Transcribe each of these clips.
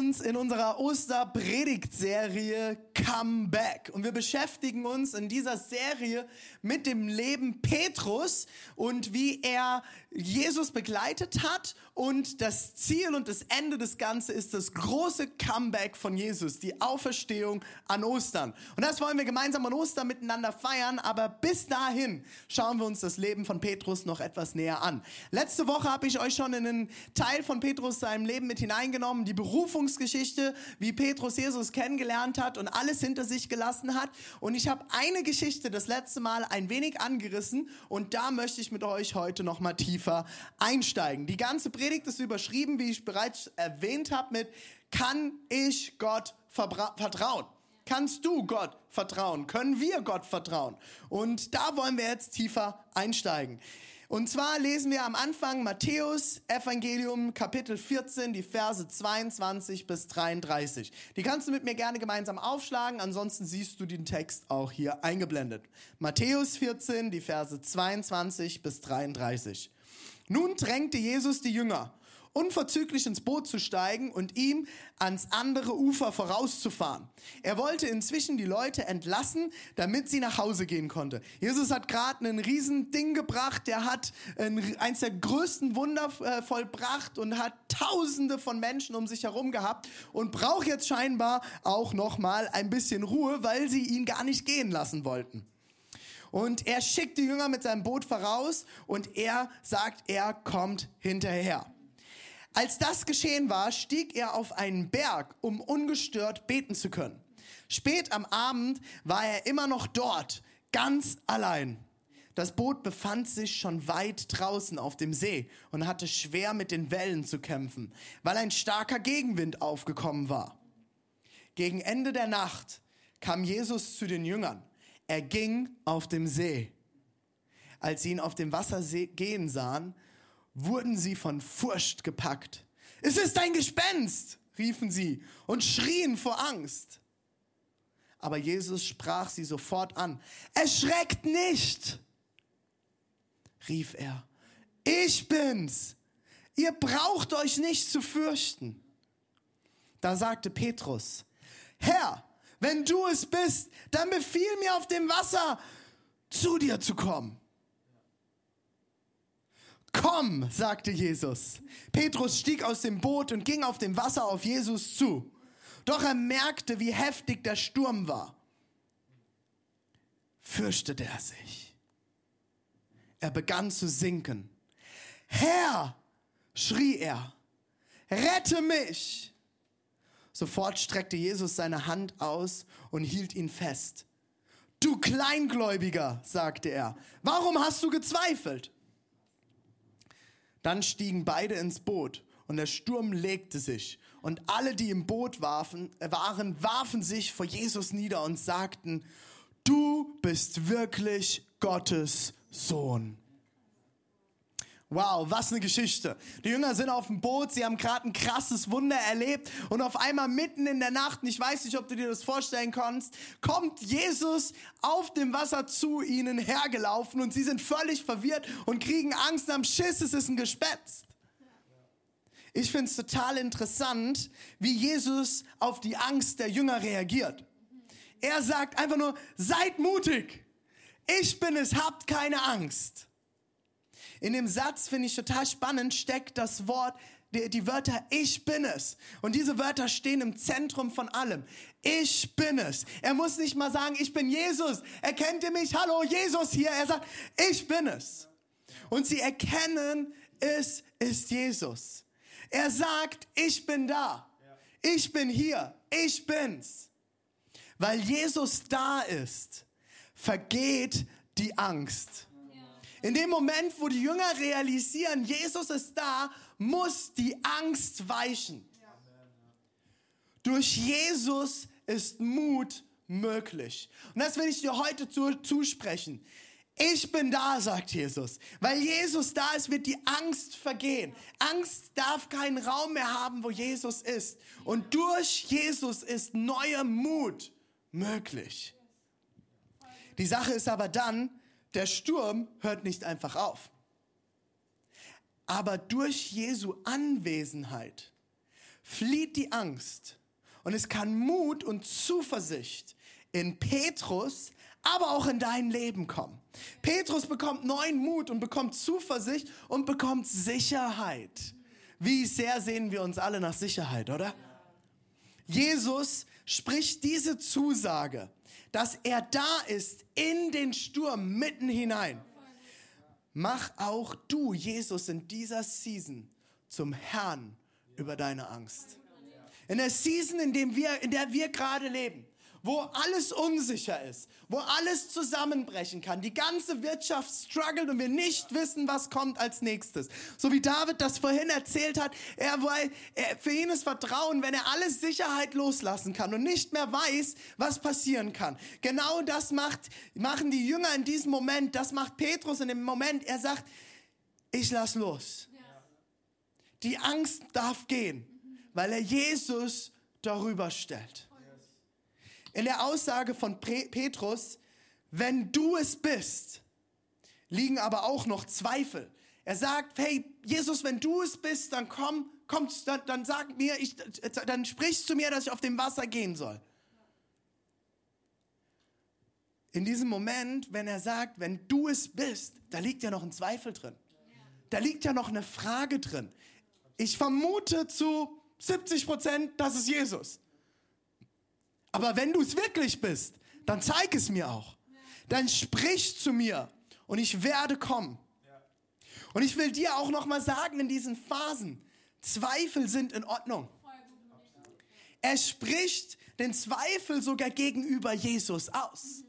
uns in unserer Osterpredigtserie Come Back und wir beschäftigen uns in dieser Serie mit dem Leben Petrus und wie er Jesus begleitet hat und das Ziel und das Ende des Ganzen ist das große Comeback von Jesus, die Auferstehung an Ostern. Und das wollen wir gemeinsam an Ostern miteinander feiern, aber bis dahin schauen wir uns das Leben von Petrus noch etwas näher an. Letzte Woche habe ich euch schon in einen Teil von Petrus seinem Leben mit hineingenommen, die Berufungsgeschichte, wie Petrus Jesus kennengelernt hat und alles hinter sich gelassen hat. Und ich habe eine Geschichte das letzte Mal ein wenig angerissen und da möchte ich mit euch heute noch mal tiefer einsteigen. Die ganze Predigt ist überschrieben, wie ich bereits erwähnt habe, mit Kann ich Gott vertrauen? Kannst du Gott vertrauen? Können wir Gott vertrauen? Und da wollen wir jetzt tiefer einsteigen. Und zwar lesen wir am Anfang Matthäus Evangelium Kapitel 14, die Verse 22 bis 33. Die kannst du mit mir gerne gemeinsam aufschlagen, ansonsten siehst du den Text auch hier eingeblendet. Matthäus 14, die Verse 22 bis 33. Nun drängte Jesus die Jünger unverzüglich ins Boot zu steigen und ihm ans andere Ufer vorauszufahren. Er wollte inzwischen die Leute entlassen, damit sie nach Hause gehen konnte. Jesus hat gerade ein Riesending gebracht, der hat eins der größten Wunder äh, vollbracht und hat Tausende von Menschen um sich herum gehabt und braucht jetzt scheinbar auch noch mal ein bisschen Ruhe, weil sie ihn gar nicht gehen lassen wollten. Und er schickt die Jünger mit seinem Boot voraus und er sagt, er kommt hinterher. Als das geschehen war, stieg er auf einen Berg, um ungestört beten zu können. Spät am Abend war er immer noch dort, ganz allein. Das Boot befand sich schon weit draußen auf dem See und hatte schwer mit den Wellen zu kämpfen, weil ein starker Gegenwind aufgekommen war. Gegen Ende der Nacht kam Jesus zu den Jüngern. Er ging auf dem See. Als sie ihn auf dem Wasser gehen sahen, wurden sie von Furcht gepackt. Es ist ein Gespenst, riefen sie und schrien vor Angst. Aber Jesus sprach sie sofort an. Erschreckt nicht, rief er. Ich bin's. Ihr braucht euch nicht zu fürchten. Da sagte Petrus, Herr, wenn du es bist, dann befiehl mir auf dem Wasser zu dir zu kommen. Komm, sagte Jesus. Petrus stieg aus dem Boot und ging auf dem Wasser auf Jesus zu. Doch er merkte, wie heftig der Sturm war. Fürchtete er sich. Er begann zu sinken. Herr, schrie er, rette mich. Sofort streckte Jesus seine Hand aus und hielt ihn fest. Du Kleingläubiger, sagte er, warum hast du gezweifelt? Dann stiegen beide ins Boot und der Sturm legte sich. Und alle, die im Boot warfen, äh, waren, warfen sich vor Jesus nieder und sagten, du bist wirklich Gottes Sohn. Wow, was eine Geschichte. Die Jünger sind auf dem Boot, sie haben gerade ein krasses Wunder erlebt und auf einmal mitten in der Nacht, und ich weiß nicht, ob du dir das vorstellen kannst, kommt Jesus auf dem Wasser zu ihnen hergelaufen und sie sind völlig verwirrt und kriegen Angst am Schiss, es ist ein Gespenst. Ich finde es total interessant, wie Jesus auf die Angst der Jünger reagiert. Er sagt einfach nur, seid mutig. Ich bin es, habt keine Angst. In dem Satz finde ich total spannend, steckt das Wort, die, die Wörter ich bin es. Und diese Wörter stehen im Zentrum von allem. Ich bin es. Er muss nicht mal sagen, ich bin Jesus. Erkennt ihr mich? Hallo, Jesus hier. Er sagt, ich bin es. Und sie erkennen, es ist Jesus. Er sagt, ich bin da. Ich bin hier. Ich bin's. Weil Jesus da ist, vergeht die Angst. In dem Moment, wo die Jünger realisieren, Jesus ist da, muss die Angst weichen. Durch Jesus ist Mut möglich. Und das will ich dir heute zu, zusprechen. Ich bin da, sagt Jesus. Weil Jesus da ist, wird die Angst vergehen. Angst darf keinen Raum mehr haben, wo Jesus ist. Und durch Jesus ist neuer Mut möglich. Die Sache ist aber dann, der Sturm hört nicht einfach auf. Aber durch Jesu Anwesenheit flieht die Angst und es kann Mut und Zuversicht in Petrus, aber auch in dein Leben kommen. Petrus bekommt neuen Mut und bekommt Zuversicht und bekommt Sicherheit. Wie sehr sehen wir uns alle nach Sicherheit, oder? Jesus spricht diese Zusage, dass er da ist in den Sturm mitten hinein. Mach auch du, Jesus, in dieser Season zum Herrn über deine Angst. In der Season, in, dem wir, in der wir gerade leben, wo alles unsicher ist, wo alles zusammenbrechen kann, die ganze Wirtschaft struggelt und wir nicht wissen, was kommt als nächstes. So wie David das vorhin erzählt hat, er, er, für ihn ist Vertrauen, wenn er alles Sicherheit loslassen kann und nicht mehr weiß, was passieren kann. Genau das macht, machen die Jünger in diesem Moment, das macht Petrus in dem Moment. Er sagt, ich lass los. Die Angst darf gehen, weil er Jesus darüber stellt in der Aussage von Petrus, wenn du es bist, liegen aber auch noch Zweifel. Er sagt, hey, Jesus, wenn du es bist, dann komm, kommst, dann, dann sag mir, ich, dann sprichst du mir, dass ich auf dem Wasser gehen soll. In diesem Moment, wenn er sagt, wenn du es bist, da liegt ja noch ein Zweifel drin. Da liegt ja noch eine Frage drin. Ich vermute zu 70 Prozent, das ist Jesus. Aber wenn du es wirklich bist, dann zeig es mir auch. Dann sprich zu mir und ich werde kommen. Und ich will dir auch noch mal sagen in diesen Phasen, Zweifel sind in Ordnung. Er spricht den Zweifel sogar gegenüber Jesus aus.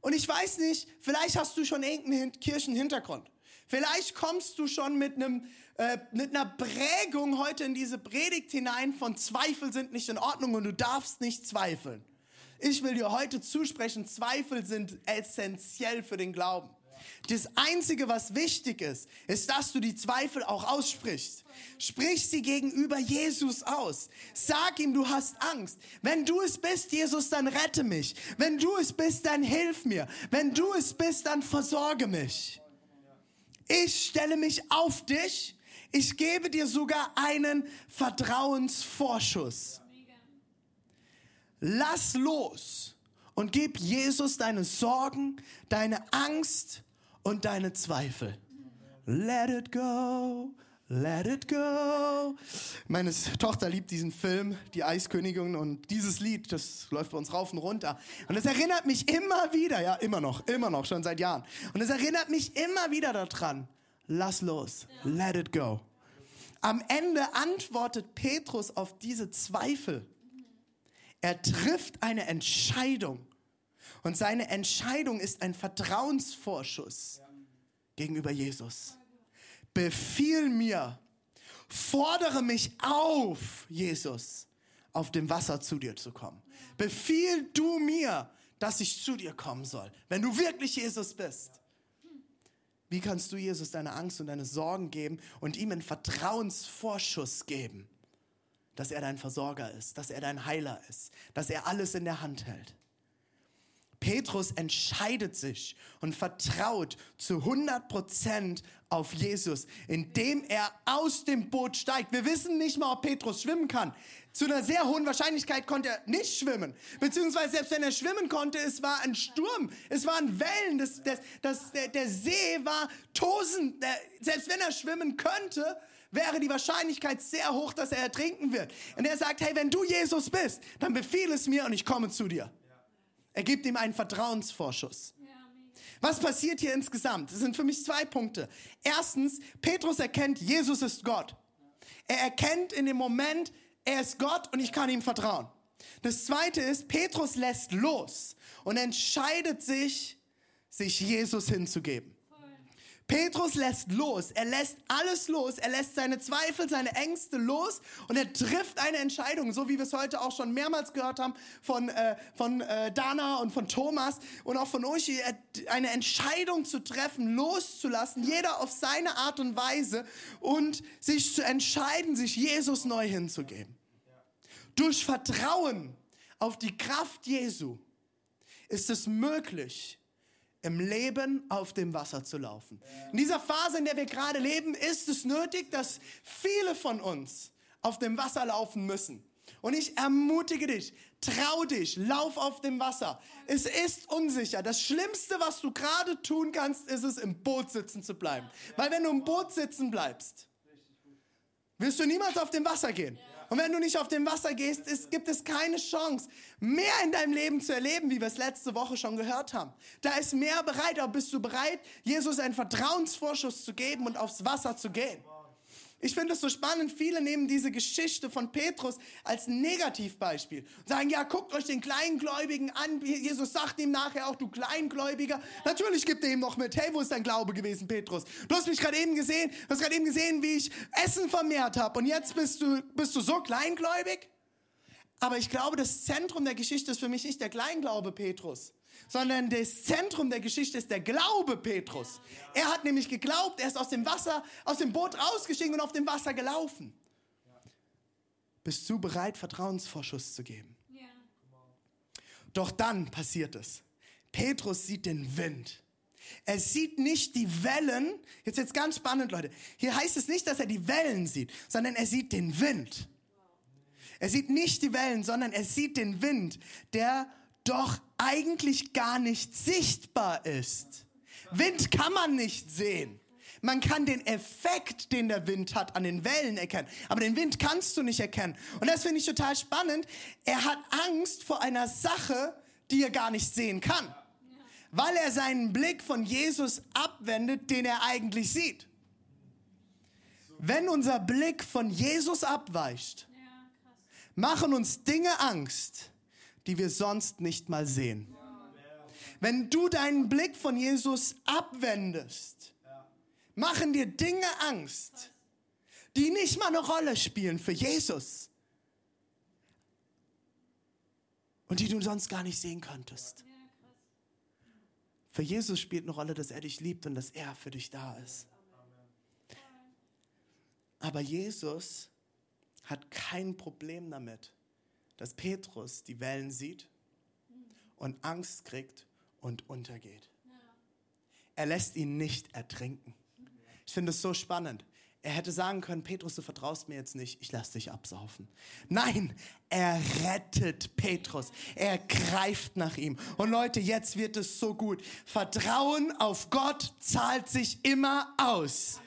Und ich weiß nicht, vielleicht hast du schon irgendeinen Kirchenhintergrund. Vielleicht kommst du schon mit einem äh, mit einer Prägung heute in diese Predigt hinein von Zweifel sind nicht in Ordnung und du darfst nicht zweifeln. Ich will dir heute zusprechen, Zweifel sind essentiell für den Glauben. Das Einzige, was wichtig ist, ist, dass du die Zweifel auch aussprichst. Sprich sie gegenüber Jesus aus. Sag ihm, du hast Angst. Wenn du es bist, Jesus, dann rette mich. Wenn du es bist, dann hilf mir. Wenn du es bist, dann versorge mich. Ich stelle mich auf dich ich gebe dir sogar einen Vertrauensvorschuss. Lass los und gib Jesus deine Sorgen, deine Angst und deine Zweifel. Let it go. Let it go. Meine Tochter liebt diesen Film, Die Eiskönigin, und dieses Lied, das läuft bei uns rauf und runter. Und es erinnert mich immer wieder, ja, immer noch, immer noch, schon seit Jahren. Und es erinnert mich immer wieder daran, lass los, let it go. Am Ende antwortet Petrus auf diese Zweifel. Er trifft eine Entscheidung. Und seine Entscheidung ist ein Vertrauensvorschuss gegenüber Jesus. Befiehl mir, fordere mich auf, Jesus, auf dem Wasser zu dir zu kommen. Befiehl du mir, dass ich zu dir kommen soll, wenn du wirklich Jesus bist. Wie kannst du Jesus deine Angst und deine Sorgen geben und ihm einen Vertrauensvorschuss geben, dass er dein Versorger ist, dass er dein Heiler ist, dass er alles in der Hand hält? Petrus entscheidet sich und vertraut zu 100 Prozent auf Jesus, indem er aus dem Boot steigt. Wir wissen nicht mal, ob Petrus schwimmen kann. Zu einer sehr hohen Wahrscheinlichkeit konnte er nicht schwimmen. Beziehungsweise selbst wenn er schwimmen konnte, es war ein Sturm, es waren Wellen, das, das, das, der, der See war tosend. Selbst wenn er schwimmen könnte, wäre die Wahrscheinlichkeit sehr hoch, dass er ertrinken wird. Und er sagt, hey, wenn du Jesus bist, dann befehl es mir und ich komme zu dir. Er gibt ihm einen Vertrauensvorschuss. Was passiert hier insgesamt? Das sind für mich zwei Punkte. Erstens, Petrus erkennt, Jesus ist Gott. Er erkennt in dem Moment, er ist Gott und ich kann ihm vertrauen. Das zweite ist, Petrus lässt los und entscheidet sich, sich Jesus hinzugeben. Petrus lässt los. Er lässt alles los. Er lässt seine Zweifel, seine Ängste los und er trifft eine Entscheidung, so wie wir es heute auch schon mehrmals gehört haben von, äh, von äh, Dana und von Thomas und auch von Uschi, eine Entscheidung zu treffen, loszulassen, jeder auf seine Art und Weise und sich zu entscheiden, sich Jesus neu hinzugeben. Durch Vertrauen auf die Kraft Jesu ist es möglich, im Leben auf dem Wasser zu laufen. In dieser Phase, in der wir gerade leben, ist es nötig, dass viele von uns auf dem Wasser laufen müssen. Und ich ermutige dich, trau dich, lauf auf dem Wasser. Es ist unsicher. Das Schlimmste, was du gerade tun kannst, ist es, im Boot sitzen zu bleiben. Weil wenn du im Boot sitzen bleibst, wirst du niemals auf dem Wasser gehen. Und wenn du nicht auf dem Wasser gehst, ist, gibt es keine Chance, mehr in deinem Leben zu erleben, wie wir es letzte Woche schon gehört haben. Da ist mehr bereit, aber bist du bereit, Jesus einen Vertrauensvorschuss zu geben und aufs Wasser zu gehen? Ich finde es so spannend, viele nehmen diese Geschichte von Petrus als Negativbeispiel und sagen, ja, guckt euch den Kleingläubigen an. Jesus sagt ihm nachher auch, du Kleingläubiger. Natürlich gibt er ihm noch mit, hey, wo ist dein Glaube gewesen, Petrus? Du hast mich gerade eben gesehen, du hast gerade eben gesehen, wie ich Essen vermehrt habe und jetzt bist du, bist du so kleingläubig? Aber ich glaube, das Zentrum der Geschichte ist für mich nicht der Kleinglaube Petrus, sondern das Zentrum der Geschichte ist der Glaube Petrus. Er hat nämlich geglaubt, er ist aus dem Wasser, aus dem Boot rausgestiegen und auf dem Wasser gelaufen. Bist du bereit, Vertrauensvorschuss zu geben? Doch dann passiert es. Petrus sieht den Wind. Er sieht nicht die Wellen. Jetzt jetzt ganz spannend, Leute. Hier heißt es nicht, dass er die Wellen sieht, sondern er sieht den Wind. Er sieht nicht die Wellen, sondern er sieht den Wind, der doch eigentlich gar nicht sichtbar ist. Wind kann man nicht sehen. Man kann den Effekt, den der Wind hat, an den Wellen erkennen. Aber den Wind kannst du nicht erkennen. Und das finde ich total spannend. Er hat Angst vor einer Sache, die er gar nicht sehen kann. Weil er seinen Blick von Jesus abwendet, den er eigentlich sieht. Wenn unser Blick von Jesus abweicht, machen uns Dinge Angst, die wir sonst nicht mal sehen. Wenn du deinen Blick von Jesus abwendest, machen dir Dinge Angst, die nicht mal eine Rolle spielen für Jesus und die du sonst gar nicht sehen könntest. Für Jesus spielt eine Rolle, dass er dich liebt und dass er für dich da ist. Aber Jesus hat kein Problem damit, dass Petrus die Wellen sieht und Angst kriegt und untergeht. Er lässt ihn nicht ertrinken. Ich finde es so spannend. Er hätte sagen können, Petrus, du vertraust mir jetzt nicht, ich lasse dich absaufen. Nein, er rettet Petrus. Er greift nach ihm. Und Leute, jetzt wird es so gut. Vertrauen auf Gott zahlt sich immer aus.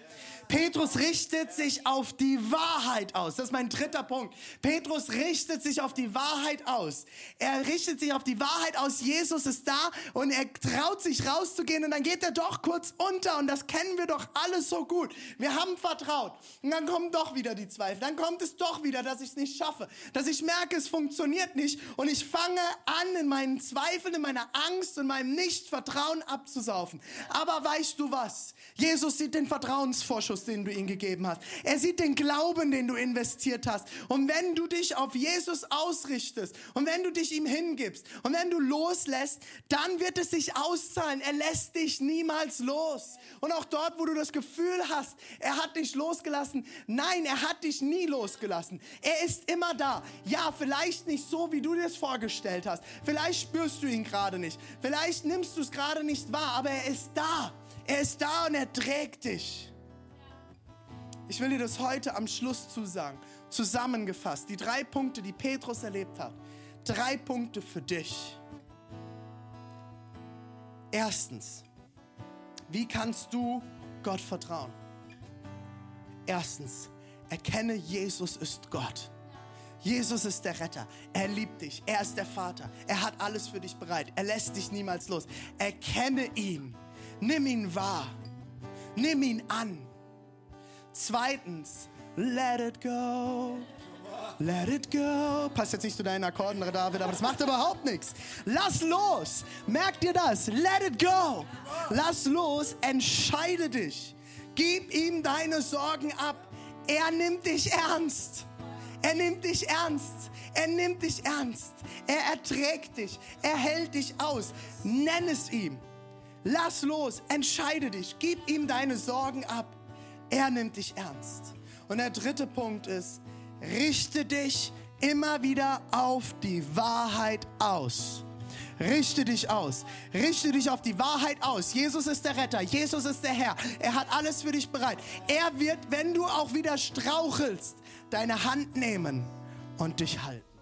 Petrus richtet sich auf die Wahrheit aus. Das ist mein dritter Punkt. Petrus richtet sich auf die Wahrheit aus. Er richtet sich auf die Wahrheit aus. Jesus ist da und er traut sich rauszugehen und dann geht er doch kurz unter und das kennen wir doch alles so gut. Wir haben vertraut und dann kommen doch wieder die Zweifel. Dann kommt es doch wieder, dass ich es nicht schaffe, dass ich merke, es funktioniert nicht und ich fange an, in meinen Zweifeln, in meiner Angst und meinem Nichtvertrauen abzusaufen. Aber weißt du was? Jesus sieht den Vertrauensvorschuss Zuschuss, den du ihm gegeben hast. Er sieht den Glauben, den du investiert hast. Und wenn du dich auf Jesus ausrichtest und wenn du dich ihm hingibst und wenn du loslässt, dann wird es sich auszahlen. Er lässt dich niemals los. Und auch dort, wo du das Gefühl hast, er hat dich losgelassen. Nein, er hat dich nie losgelassen. Er ist immer da. Ja, vielleicht nicht so, wie du dir es vorgestellt hast. Vielleicht spürst du ihn gerade nicht. Vielleicht nimmst du es gerade nicht wahr, aber er ist da. Er ist da und er trägt dich. Ich will dir das heute am Schluss zusagen. Zusammengefasst, die drei Punkte, die Petrus erlebt hat. Drei Punkte für dich. Erstens, wie kannst du Gott vertrauen? Erstens, erkenne, Jesus ist Gott. Jesus ist der Retter. Er liebt dich. Er ist der Vater. Er hat alles für dich bereit. Er lässt dich niemals los. Erkenne ihn. Nimm ihn wahr. Nimm ihn an. Zweitens, let it go. Let it go. Passt jetzt nicht zu deinen Akkorden, David, aber das macht überhaupt nichts. Lass los. Merk dir das. Let it go. Lass los. Entscheide dich. Gib ihm deine Sorgen ab. Er nimmt dich ernst. Er nimmt dich ernst. Er nimmt dich ernst. Er erträgt dich. Er hält dich aus. Nenn es ihm. Lass los. Entscheide dich. Gib ihm deine Sorgen ab. Er nimmt dich ernst. Und der dritte Punkt ist, richte dich immer wieder auf die Wahrheit aus. Richte dich aus. Richte dich auf die Wahrheit aus. Jesus ist der Retter. Jesus ist der Herr. Er hat alles für dich bereit. Er wird, wenn du auch wieder strauchelst, deine Hand nehmen und dich halten.